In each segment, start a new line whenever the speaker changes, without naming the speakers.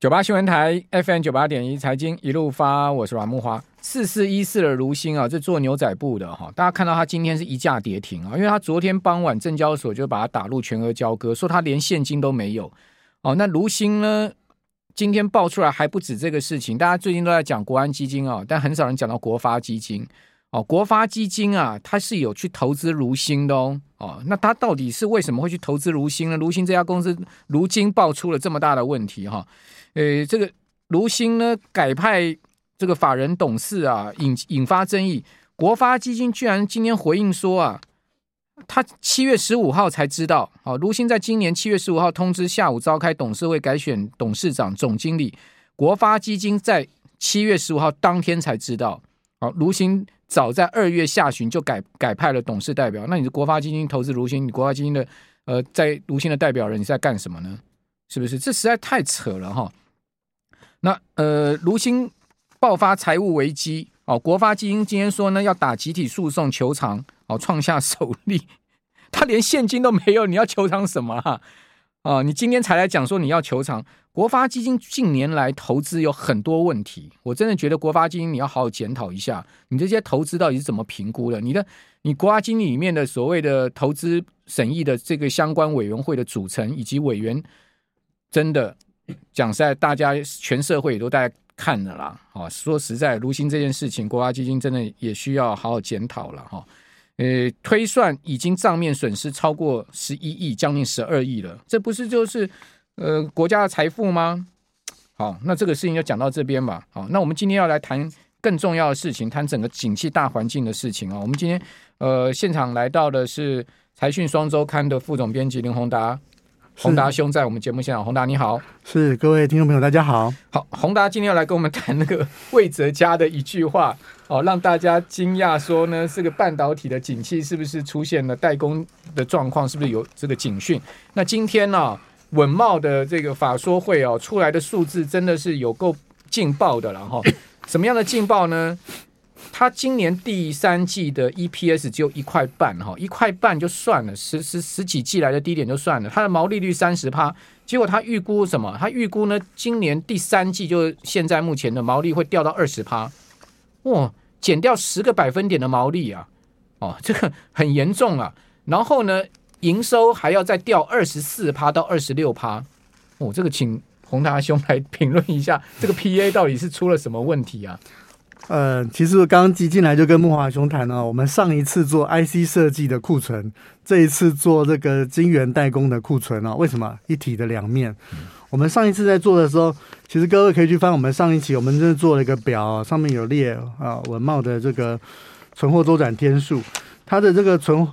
九八新闻台 FM 九八点一财经一路发，我是阮木花。四四一四的如新啊，这做牛仔布的哈，大家看到它今天是一价跌停啊，因为它昨天傍晚证交所就把它打入全额交割，说它连现金都没有。哦，那如新呢，今天爆出来还不止这个事情，大家最近都在讲国安基金啊，但很少人讲到国发基金。哦，国发基金啊，它是有去投资如新的哦。哦，那它到底是为什么会去投资如新呢？如新这家公司如今爆出了这么大的问题哈。哦呃，这个如新呢改派这个法人董事啊，引引发争议。国发基金居然今天回应说啊，他七月十五号才知道，好，如新在今年七月十五号通知下午召开董事会改选董事长、总经理。国发基金在七月十五号当天才知道，好，如新早在二月下旬就改改派了董事代表。那你的国发基金投资如新，你国发基金的呃在如新的代表人你在干什么呢？是不是？这实在太扯了哈。那呃，如新爆发财务危机哦，国发基金今天说呢，要打集体诉讼求偿哦，创下首例。他连现金都没有，你要求偿什么啊？啊，你今天才来讲说你要求偿。国发基金近年来投资有很多问题，我真的觉得国发基金你要好好检讨一下，你这些投资到底是怎么评估的？你的你国发基金里面的所谓的投资审议的这个相关委员会的组成以及委员，真的。讲实在，大家全社会也都在看了啦。啊，说实在，如新这件事情，国发基金真的也需要好好检讨了哈。呃，推算已经账面损失超过十一亿，将近十二亿了，这不是就是呃国家的财富吗？好，那这个事情就讲到这边吧。好，那我们今天要来谈更重要的事情，谈整个景气大环境的事情啊。我们今天呃现场来到的是财讯双周刊的副总编辑林宏达。宏达兄在我们节目现场，宏达你好，
是各位听众朋友大家好。
好，宏达今天要来跟我们谈那个 魏哲家的一句话哦，让大家惊讶说呢，这个半导体的景气是不是出现了代工的状况，是不是有这个警讯？那今天呢、啊，稳懋的这个法说会哦，出来的数字真的是有够劲爆的了哈。什么样的劲爆呢？它今年第三季的 EPS 只有一块半哈，一块半就算了，十十十几季来的低点就算了。它的毛利率三十趴，结果它预估什么？它预估呢，今年第三季就现在目前的毛利会掉到二十趴，哇，减掉十个百分点的毛利啊，哦，这个很严重啊。然后呢，营收还要再掉二十四趴到二十六趴，哦，这个请宏达兄来评论一下，这个 PA 到底是出了什么问题啊？
呃，其实我刚刚进来就跟木华兄谈了，我们上一次做 IC 设计的库存，这一次做这个晶圆代工的库存啊，为什么一体的两面？我们上一次在做的时候，其实各位可以去翻我们上一期，我们真的做了一个表，上面有列啊，稳懋的这个存货周转天数，它的这个存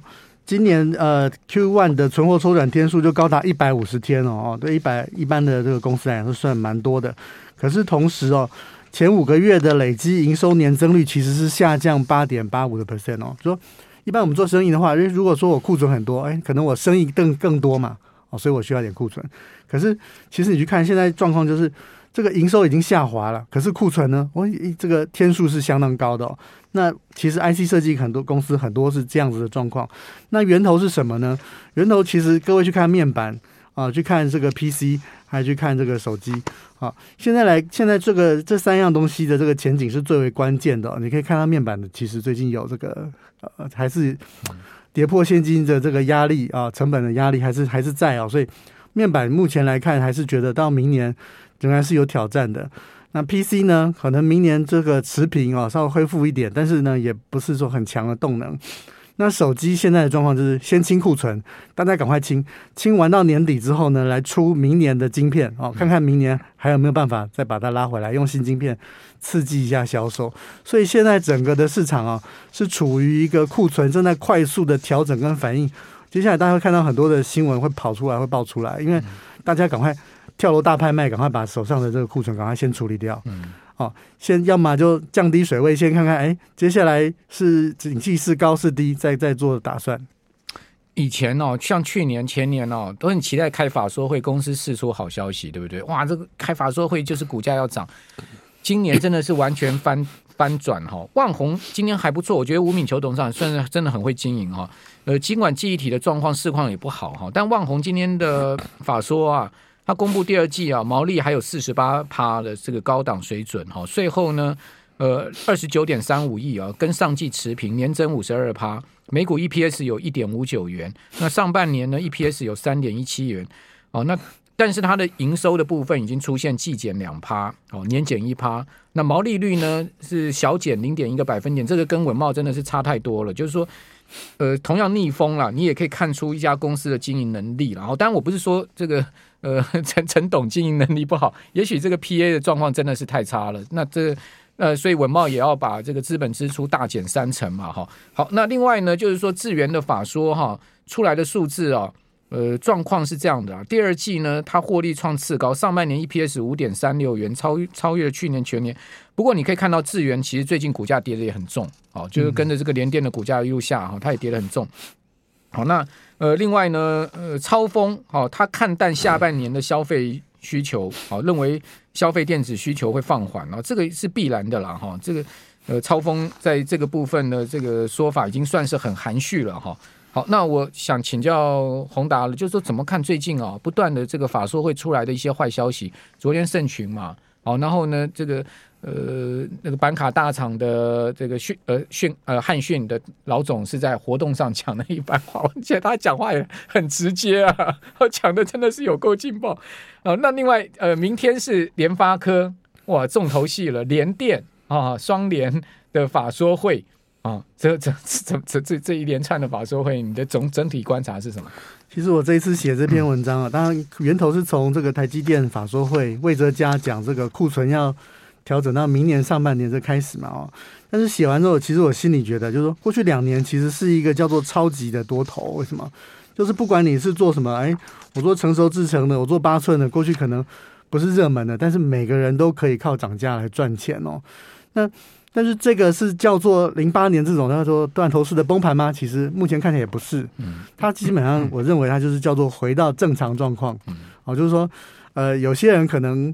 今年呃 Q one 的存货周转天数就高达一百五十天哦，哦，对一百一般的这个公司来讲是算蛮多的，可是同时哦。前五个月的累积营收年增率其实是下降八点八五的 percent 哦。说一般我们做生意的话，如果说我库存很多，哎，可能我生意更更多嘛，哦，所以我需要点库存。可是其实你去看现在状况，就是这个营收已经下滑了，可是库存呢，我这个天数是相当高的哦。那其实 IC 设计很多公司很多是这样子的状况。那源头是什么呢？源头其实各位去看面板啊，去看这个 PC。还去看这个手机，好，现在来，现在这个这三样东西的这个前景是最为关键的。你可以看到面板的，其实最近有这个呃，还是跌破现金的这个压力啊，成本的压力还是还是在啊，所以面板目前来看还是觉得到明年仍然是有挑战的。那 PC 呢，可能明年这个持平哦，稍微恢复一点，但是呢，也不是说很强的动能。那手机现在的状况就是先清库存，大家赶快清，清完到年底之后呢，来出明年的晶片哦，看看明年还有没有办法再把它拉回来，用新晶片刺激一下销售。所以现在整个的市场啊，是处于一个库存正在快速的调整跟反应。接下来大家会看到很多的新闻会跑出来，会爆出来，因为大家赶快跳楼大拍卖，赶快把手上的这个库存赶快先处理掉。嗯。好，先要么就降低水位，先看看，哎，接下来是景气是高是低，再再做打算。
以前哦，像去年前年哦，都很期待开法说会，公司释出好消息，对不对？哇，这个开法说会就是股价要涨。今年真的是完全翻翻转哈、哦。旺宏今天还不错，我觉得吴敏球董事长算是真的很会经营哈、哦。呃，尽管记忆体的状况市况也不好哈，但旺宏今天的法说啊。他公布第二季啊，毛利还有四十八趴的这个高档水准哈，税后呢，呃，二十九点三五亿啊，跟上季持平，年增五十二趴，每股 EPS 有一点五九元。那上半年呢，EPS 有三点一七元哦。那但是它的营收的部分已经出现季减两趴哦，年减一趴。那毛利率呢是小减零点一个百分点，这个跟稳懋真的是差太多了。就是说，呃，同样逆风了，你也可以看出一家公司的经营能力了。然后，当然我不是说这个呃 陈陈董经营能力不好，也许这个 PA 的状况真的是太差了。那这。呃，所以稳懋也要把这个资本支出大减三成嘛，哈。好，那另外呢，就是说智源的法说哈出来的数字啊，呃，状况是这样的啊。第二季呢，它获利创次高，上半年 EPS 五点三六元，超超越了去年全年。不过你可以看到智源其实最近股价跌的也很重，哦，就是跟着这个联电的股价一路下哈，它也跌得很重。好，那呃，另外呢，呃，超丰好，他看淡下半年的消费需求，好，认为。消费电子需求会放缓啊，这个是必然的啦哈。这个呃，超丰在这个部分的这个说法已经算是很含蓄了哈。好，那我想请教宏达了，就是说怎么看最近啊不断的这个法说会出来的一些坏消息？昨天盛群嘛，好，然后呢这个。呃，那个板卡大厂的这个讯呃讯呃汉讯的老总是在活动上讲了一番话，而且他讲话也很直接啊，讲的真的是有够劲爆啊。那另外呃，明天是联发科哇重头戏了，联电啊双联的法说会啊，这这这这这这一连串的法说会，你的总整体观察是什么？
其实我这一次写这篇文章啊，当然源头是从这个台积电法说会，魏哲家讲这个库存要。调整到明年上半年就开始嘛哦，但是写完之后，其实我心里觉得，就是说过去两年其实是一个叫做超级的多头。为什么？就是不管你是做什么，哎，我做成熟制程的，我做八寸的，过去可能不是热门的，但是每个人都可以靠涨价来赚钱哦。那但是这个是叫做零八年这种他说断头式的崩盘吗？其实目前看起来也不是，它基本上我认为它就是叫做回到正常状况。哦，就是说，呃，有些人可能。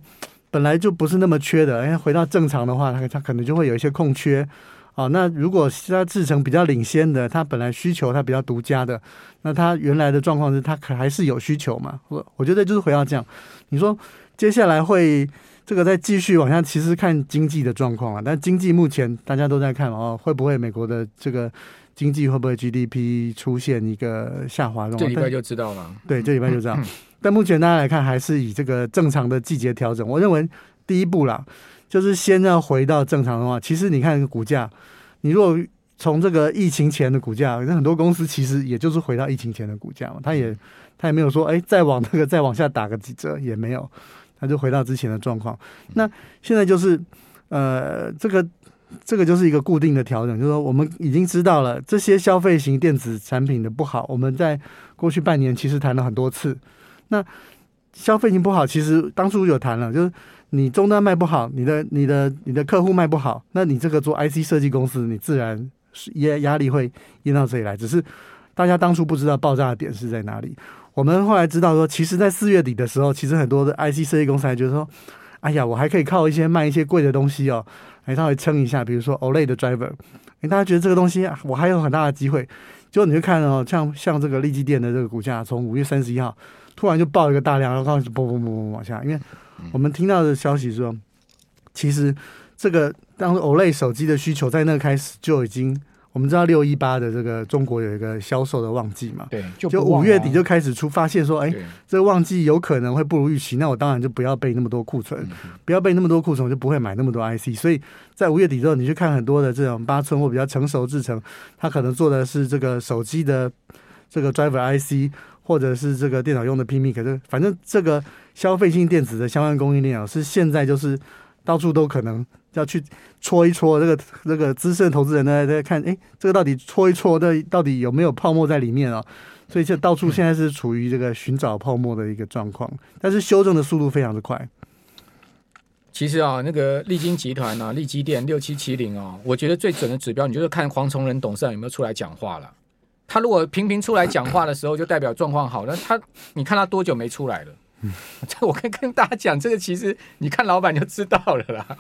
本来就不是那么缺的，哎，回到正常的话，它它可能就会有一些空缺，哦，那如果它制成比较领先的，它本来需求它比较独家的，那它原来的状况是它可还是有需求嘛？我我觉得就是回到这样，你说接下来会这个再继续往下，其实看经济的状况啊，但经济目前大家都在看哦，会不会美国的这个经济会不会 GDP 出现一个下滑？
这礼拜就知道了，
对，这礼拜就知道。但目前大家来看，还是以这个正常的季节调整。我认为第一步啦，就是先要回到正常的话。其实你看股价，你如果从这个疫情前的股价，那很多公司其实也就是回到疫情前的股价嘛。他也他也没有说，哎，再往那个再往下打个几折也没有，他就回到之前的状况。那现在就是呃，这个这个就是一个固定的调整，就是说我们已经知道了这些消费型电子产品的不好。我们在过去半年其实谈了很多次。那消费型不好，其实当初有谈了，就是你终端卖不好，你的、你的、你的客户卖不好，那你这个做 IC 设计公司，你自然是压压力会淹到这里来。只是大家当初不知道爆炸的点是在哪里。我们后来知道说，其实，在四月底的时候，其实很多的 IC 设计公司还觉得说，哎呀，我还可以靠一些卖一些贵的东西哦，来稍微撑一下，比如说 OLED 的 driver，哎，大家觉得这个东西我还有很大的机会。结果你就看哦，像像这个利基电的这个股价，从五月三十一号。突然就爆一个大量，然后开始嘣嘣嘣嘣往下。因为我们听到的消息说，其实这个当时 OLED 手机的需求在那开始就已经，我们知道六一八的这个中国有一个销售的旺季嘛，
对，
就五月底就开始出发现说，哎，这个旺季有可能会不如预期，那我当然就不要备那么多库存，不要备那么多库存，我就不会买那么多 IC。所以在五月底之后，你去看很多的这种八寸或比较成熟制程，它可能做的是这个手机的这个 driver IC。或者是这个电脑用的 PMIC，可是反正这个消费性电子的相关供应链啊，是现在就是到处都可能要去戳一戳。这个这个资深投资人呢在看，哎，这个到底戳一戳的到底有没有泡沫在里面啊？所以这到处现在是处于这个寻找泡沫的一个状况，但是修正的速度非常的快。
其实啊，那个利金集团啊，利基电六七七零啊，我觉得最准的指标，你就是看黄崇仁董事长有没有出来讲话了。他如果频频出来讲话的时候，就代表状况好。那他，你看他多久没出来了？这 我跟跟大家讲，这个其实你看老板就知道了啦。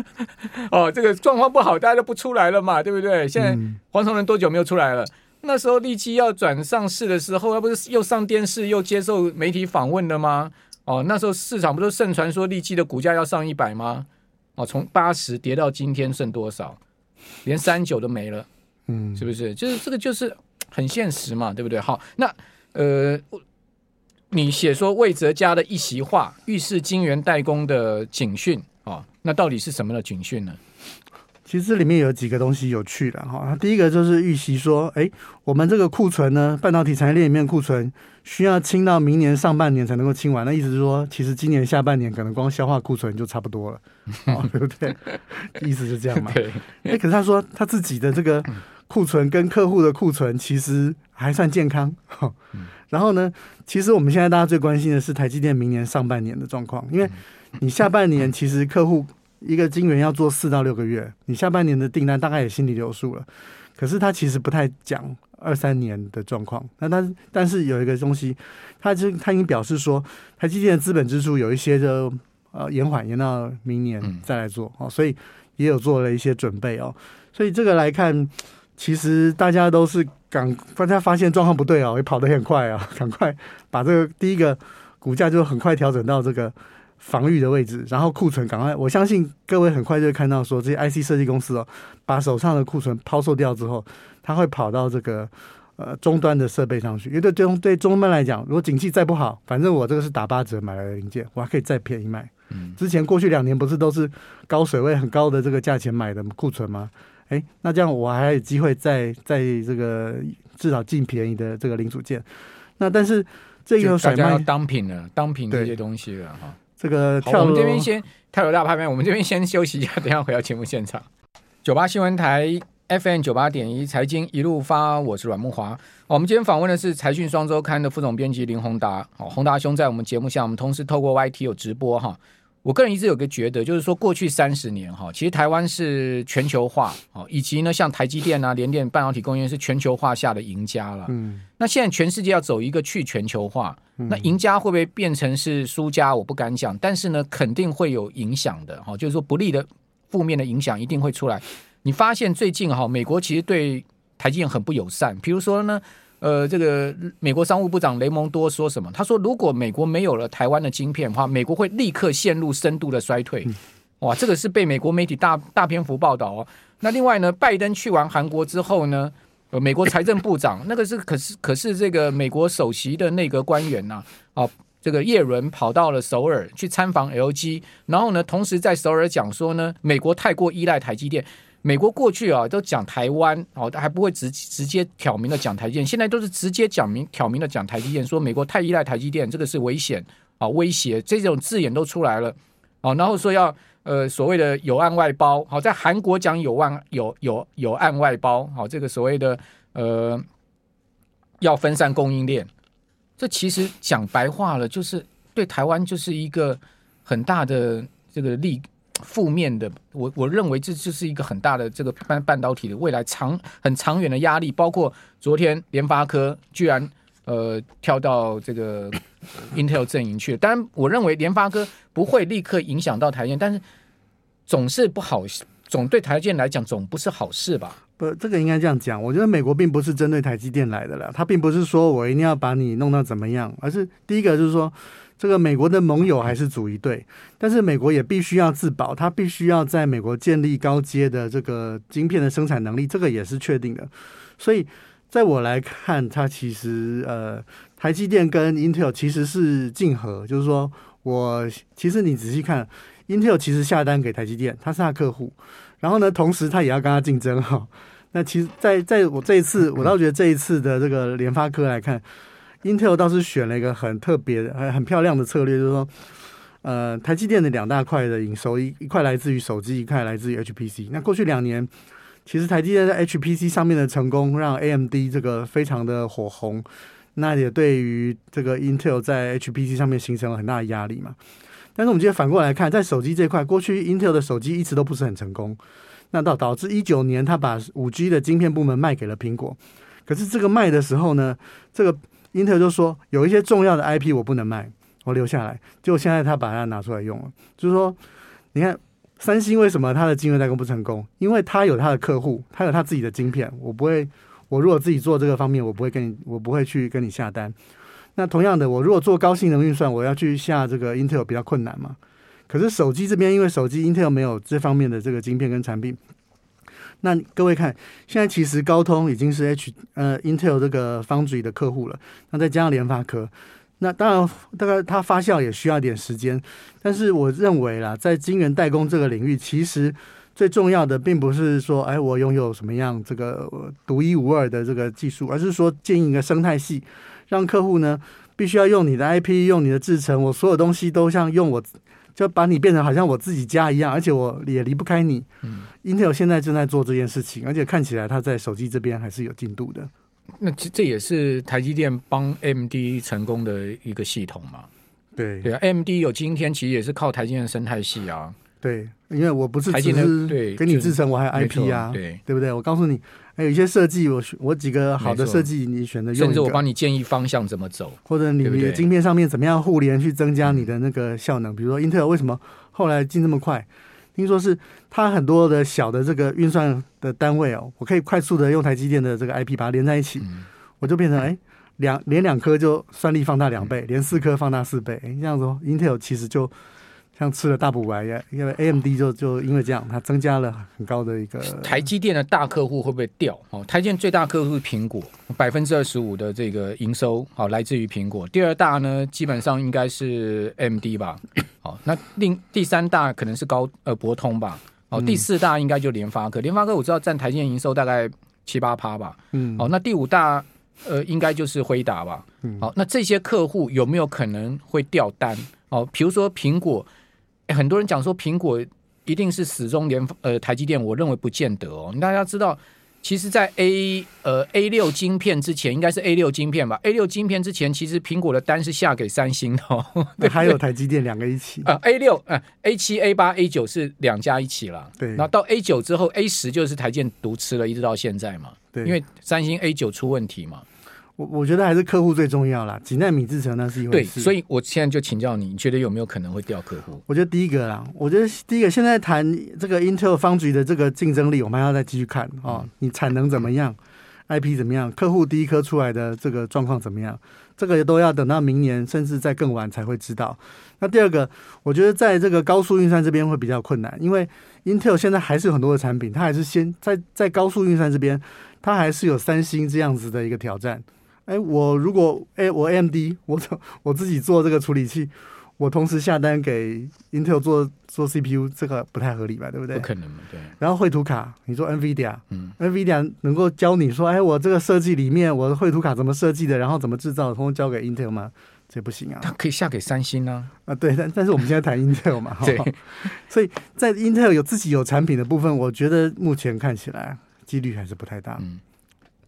哦，这个状况不好，大家都不出来了嘛，对不对？现在黄崇仁多久没有出来了？那时候利基要转上市的时候，他不是又上电视又接受媒体访问了吗？哦，那时候市场不都盛传说利基的股价要上一百吗？哦，从八十跌到今天剩多少？连三九都没了，嗯，是不是？就是这个就是很现实嘛，对不对？好，那呃，你写说魏哲家的一席话，预示金圆代工的警讯那到底是什么的警讯呢？
其实这里面有几个东西有趣的哈，第一个就是预期说，哎，我们这个库存呢，半导体产业链里面库存需要清到明年上半年才能够清完，那意思是说，其实今年下半年可能光消化库存就差不多了，哦、对不对？意思是这样嘛？对。哎，可是他说他自己的这个库存跟客户的库存其实还算健康。然后呢，其实我们现在大家最关心的是台积电明年上半年的状况，因为你下半年其实客户。一个金源要做四到六个月，你下半年的订单大概也心里有数了。可是他其实不太讲二三年的状况。那他但是有一个东西，他就他已经表示说，台积电的资本支出有一些就呃延缓，延到明年再来做哦，所以也有做了一些准备哦。所以这个来看，其实大家都是赶大家发现状况不对哦，也跑得很快啊，赶快把这个第一个股价就很快调整到这个。防御的位置，然后库存赶快，我相信各位很快就会看到说，这些 IC 设计公司哦，把手上的库存抛售掉之后，它会跑到这个呃终端的设备上去。因为对中对终端来讲，如果景气再不好，反正我这个是打八折买来的零件，我还可以再便宜卖。嗯，之前过去两年不是都是高水位很高的这个价钱买的库存吗？哎，那这样我还有机会再在这个至少进便宜的这个零组件。那但是这个甩卖
当品了，当品这些东西了哈。
这个跳，我
们这边先跳楼大拍卖，我们这边先休息一下，等下回到节目现场。九八新闻台 FM 九八点一财经一路发，我是阮木华。我们今天访问的是财讯双周刊的副总编辑林宏达。好，宏达兄在我们节目下，我们同时透过 YT 有直播哈。我个人一直有个觉得，就是说过去三十年哈，其实台湾是全球化哦，以及呢像台积电啊、联电半导体工业是全球化下的赢家了。嗯，那现在全世界要走一个去全球化，那赢家会不会变成是输家？我不敢讲，但是呢，肯定会有影响的哈，就是说不利的、负面的影响一定会出来。你发现最近哈，美国其实对台积电很不友善，比如说呢。呃，这个美国商务部长雷蒙多说什么？他说，如果美国没有了台湾的晶片的话，美国会立刻陷入深度的衰退。哇，这个是被美国媒体大大篇幅报道哦。那另外呢，拜登去完韩国之后呢，呃，美国财政部长那个是可是可是这个美国首席的内阁官员呐，啊，这个叶伦跑到了首尔去参访 LG，然后呢，同时在首尔讲说呢，美国太过依赖台积电。美国过去啊都讲台湾哦，还不会直直接挑明的讲台积电，现在都是直接讲明挑明的讲台积电，说美国太依赖台积电，这个是危险啊，威胁这种字眼都出来了哦，然后说要呃所谓的有案外包，好，在韩国讲有案有有有案外包，好，这个所谓的呃要分散供应链，这其实讲白话了，就是对台湾就是一个很大的这个利。负面的，我我认为这就是一个很大的这个半半导体的未来长很长远的压力。包括昨天联发科居然呃跳到这个 Intel 阵营去了，当然我认为联发科不会立刻影响到台积电，但是总是不好，总对台积电来讲总不是好事吧？
不，这个应该这样讲。我觉得美国并不是针对台积电来的了，他并不是说我一定要把你弄到怎么样，而是第一个就是说。这个美国的盟友还是组一队，但是美国也必须要自保，它必须要在美国建立高阶的这个晶片的生产能力，这个也是确定的。所以，在我来看，它其实呃，台积电跟 Intel 其实是竞合，就是说我其实你仔细看，Intel 其实下单给台积电，他是他客户，然后呢，同时他也要跟他竞争哈。那其实，在在我这一次，我倒觉得这一次的这个联发科来看。Intel 倒是选了一个很特别、很很漂亮的策略，就是说，呃，台积电的两大块的营收，一一块来自于手机，一块来自于 HPC。那过去两年，其实台积电在 HPC 上面的成功，让 AMD 这个非常的火红，那也对于这个 Intel 在 HPC 上面形成了很大的压力嘛。但是我们今天反过来看，在手机这块，过去 Intel 的手机一直都不是很成功，那导导致一九年他把五 G 的晶片部门卖给了苹果。可是这个卖的时候呢，这个英特尔就说有一些重要的 IP 我不能卖，我留下来。就现在他把它拿出来用了，就是说，你看三星为什么它的晶圆代工不成功？因为它有它的客户，它有它自己的晶片。我不会，我如果自己做这个方面，我不会跟你，我不会去跟你下单。那同样的，我如果做高性能运算，我要去下这个 Intel 比较困难嘛。可是手机这边，因为手机 Intel 没有这方面的这个晶片跟产品。那各位看，现在其实高通已经是 H 呃 Intel 这个 Foundry 的客户了。那再加上联发科，那当然大概它发酵也需要一点时间。但是我认为啦，在晶圆代工这个领域，其实最重要的并不是说，哎，我拥有什么样这个独一无二的这个技术，而是说建一个生态系，让客户呢必须要用你的 IP，用你的制程，我所有东西都像用我。就把你变成好像我自己家一样，而且我也离不开你。嗯，Intel 现在正在做这件事情，而且看起来它在手机这边还是有进度的。
那这这也是台积电帮 AMD 成功的一个系统嘛？
对
对啊，AMD 有今天其实也是靠台积电的生态系啊。
对，因为我不是只是对给你制成，我还有 IP 啊，对对不对？我告诉你，还有一些设计，我我几个好的设计，你选择用，
甚至我帮你建议方向怎么走，
或者你你的晶片上面怎么样互联去增加你的那个效能。比如说英特尔为什么后来进这么快？听说是它很多的小的这个运算的单位哦，我可以快速的用台积电的这个 IP 把它连在一起，我就变成哎两连两颗就算力放大两倍，连四颗放大四倍。哎，这样子哦，Intel 其实就。像吃了大补丸因为 AMD 就就因为这样，它增加了很高的一个。
台积电的大客户会不会掉？哦，台积电最大客户是苹果，百分之二十五的这个营收，好来自于苹果。第二大呢，基本上应该是 AMD 吧。好，那另第三大可能是高呃博通吧。哦，第四大应该就联发科。联发科我知道占台积电营收大概七八趴吧。嗯。哦，那第五大呃应该就是辉达吧。嗯。好，那这些客户有没有可能会掉单？哦，比如说苹果。很多人讲说苹果一定是死忠联呃台积电，我认为不见得哦。大家知道，其实，在 A 呃 A 六晶片之前，应该是 A 六晶片吧？A 六晶片之前，其实苹果的单是下给三星的，哦，
对，还有台积电两个一起
啊。A 六呃 A 七 A 八 A 九是两家一起了，
对。
然后到 A 九之后，A 十就是台积电独吃了，一直到现在嘛。对，因为三星 A 九出问题嘛。
我我觉得还是客户最重要啦，几奈米制程那是一回事。
对，所以我现在就请教你，你觉得有没有可能会掉客户？
我觉得第一个啦，我觉得第一个现在谈这个 Intel Foundry 的这个竞争力，我们还要再继续看啊、哦。你产能怎么样？IP 怎么样？客户第一颗出来的这个状况怎么样？这个都要等到明年，甚至在更晚才会知道。那第二个，我觉得在这个高速运算这边会比较困难，因为 Intel 现在还是有很多的产品，它还是先在在高速运算这边，它还是有三星这样子的一个挑战。哎，我如果哎，我 AMD，我我自己做这个处理器，我同时下单给 Intel 做做 CPU，这个不太合理吧？对不对？
不可能嘛，对。
然后绘图卡，你说 NVIDIA，嗯，NVIDIA 能够教你说，哎，我这个设计里面我的绘图卡怎么设计的，然后怎么制造，通通交给 Intel 吗？这不行啊。
它可以下给三星啊？
啊，对，但但是我们现在谈 Intel 嘛，对。所以在 Intel 有自己有产品的部分，我觉得目前看起来几率还是不太大。嗯。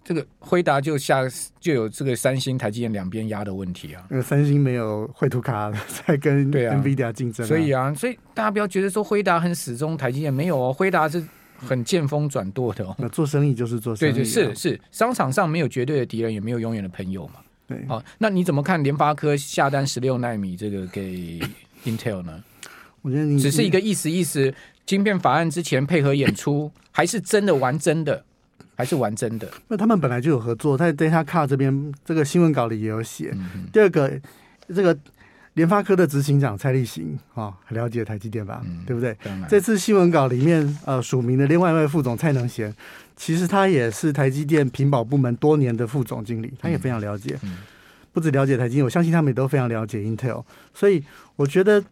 这个辉达就下就有这个三星、台积电两边压的问题啊。
因为三星没有绘图卡在跟 NVIDIA 竞争，啊，
所以啊，所以大家不要觉得说辉达很死忠台积电，没有哦，辉达是很见风转舵的哦。
那做生意就是做生意，啊，对对是
是，商场上没有绝对的敌人，也没有永远的朋友嘛。
对，
好，哦，那你怎么看联发科下单十六纳米这个给 Intel 呢？
我觉得你
只是一个意思意思，晶片法案之前配合演出，还是真的玩真的？还是玩真的？
那他们本来就有合作，在 Data Card 这边这个新闻稿里也有写。嗯、第二个，这个联发科的执行长蔡立行啊，很了解台积电吧？嗯、对不对？然这次新闻稿里面呃署名的另外一位副总蔡能贤，其实他也是台积电屏保部门多年的副总经理，他也非常了解。不止了解台积电，我相信他们也都非常了解 Intel。所以我觉得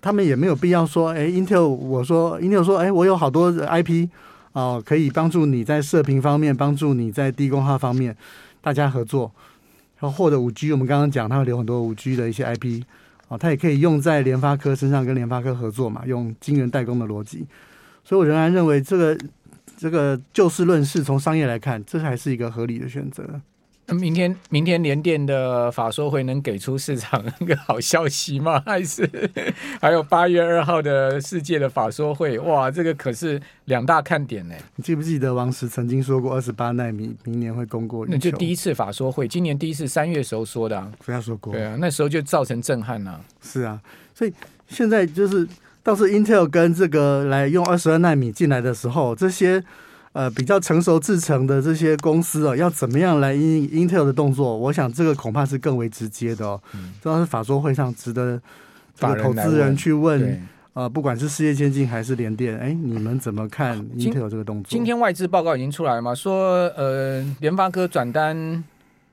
他们也没有必要说，哎，Intel，我说 Intel 说，哎，我有好多 IP。哦，可以帮助你在射频方面，帮助你在低功耗方面，大家合作。然后获得五 G，我们刚刚讲，它会留很多五 G 的一些 IP，哦，它也可以用在联发科身上，跟联发科合作嘛，用晶圆代工的逻辑。所以我仍然认为，这个这个就事论事，从商业来看，这还是一个合理的选择。
明天，明天联电的法说会能给出市场一个好消息吗？还是还有八月二号的世界的法说会？哇，这个可是两大看点呢。
你记不记得王石曾经说过，二十八纳米明年会供过？
那就第一次法说会，今年第一次三月时候说的啊，
不要说过。
对啊，那时候就造成震撼了。
是啊，所以现在就是倒是 Intel 跟这个来用二十二纳米进来的时候，这些。呃比较成熟制成的这些公司哦，要怎么样来因 Intel 的动作？我想这个恐怕是更为直接的哦。这、嗯、是法说会上值得这个投资人去问。呃，不管是世界先进还是联电，哎，你们怎么看 Intel 这个动作？
今天外资报告已经出来了嘛？说呃，联发科转单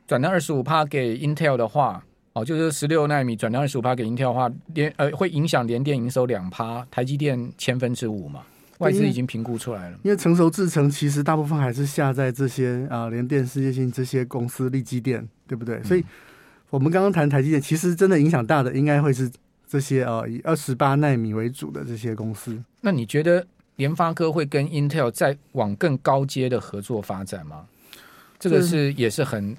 转单二十五趴给 Intel 的话，哦，就是十六纳米转单二十五趴给 Intel 的话，联呃会影响联电营收两趴，台积电千分之五嘛？外资已经评估出来了。
因为成熟制程其实大部分还是下在这些啊联电、世界性这些公司，力积电，对不对？嗯、所以我们刚刚谈台积电，其实真的影响大的应该会是。这些啊，以二十八纳米为主的这些公司，
那你觉得联发科会跟 Intel 再往更高阶的合作发展吗？这个是也是很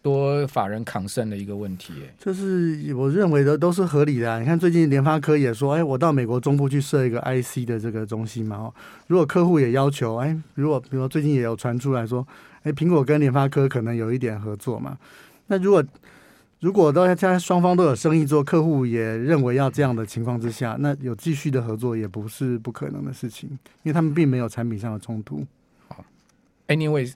多法人抗胜的一个问题。哎，
就是我认为的都是合理的啊。你看最近联发科也说，哎，我到美国中部去设一个 IC 的这个中心嘛。哦，如果客户也要求，哎，如果比如说最近也有传出来说，哎，苹果跟联发科可能有一点合作嘛。那如果如果大家双方都有生意做，客户也认为要这样的情况之下，那有继续的合作也不是不可能的事情，因为他们并没有产品上的冲突。
好，Anyway，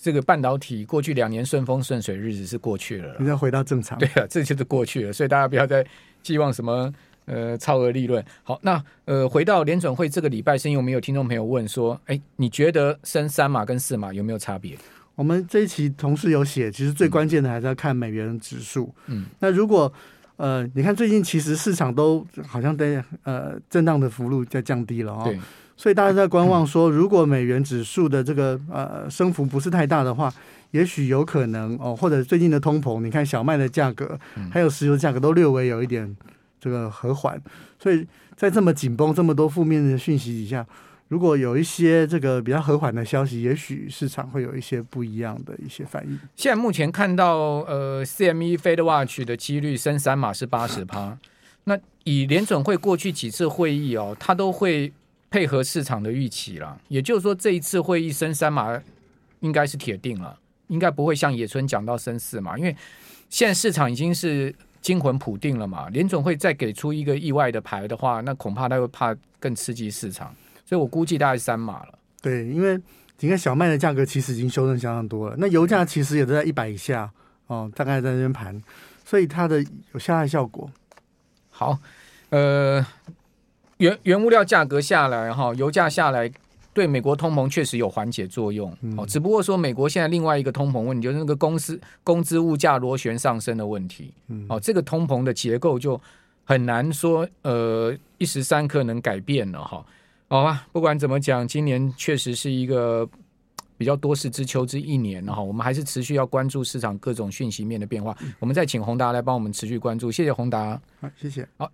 这个半导体过去两年顺风顺水日子是过去了，
你要回到正常。
对啊，这就是过去了，所以大家不要再寄望什么呃超额利润。好，那呃回到联准会这个礼拜，是因为我们有听众朋友问说，哎，你觉得升三码跟四码有没有差别？
我们这一期同事有写，其实最关键的还是要看美元指数。
嗯，
那如果呃，你看最近其实市场都好像在呃震荡的幅度在降低了哦。
对。
所以大家在观望说，如果美元指数的这个呃升幅不是太大的话，也许有可能哦，或者最近的通膨，你看小麦的价格还有石油价格都略微有一点这个和缓。所以在这么紧绷、这么多负面的讯息底下。如果有一些这个比较和缓的消息，也许市场会有一些不一样的一些反应。
现在目前看到，呃，CME Fed Watch 的几率升三码是八十趴。那以联准会过去几次会议哦，它都会配合市场的预期了。也就是说，这一次会议升三码应该是铁定了，应该不会像野村讲到升四码，因为现在市场已经是惊魂甫定了嘛。联总会再给出一个意外的牌的话，那恐怕他会怕更刺激市场。所以我估计大概三码了。
对，因为你看小麦的价格其实已经修正相当多了，那油价其实也都在一百以下哦，大概在那边盘，所以它的有下来效果。
好，呃，原原物料价格下来哈，油价下来，对美国通膨确实有缓解作用。嗯、哦，只不过说美国现在另外一个通膨问题就是那个公司工资物价螺旋上升的问题。嗯，哦，这个通膨的结构就很难说呃一时三刻能改变了哈。哦好吧，不管怎么讲，今年确实是一个比较多事之秋之一年哈。我们还是持续要关注市场各种讯息面的变化。我们再请宏达来帮我们持续关注，谢谢宏达。
好，谢谢。
好，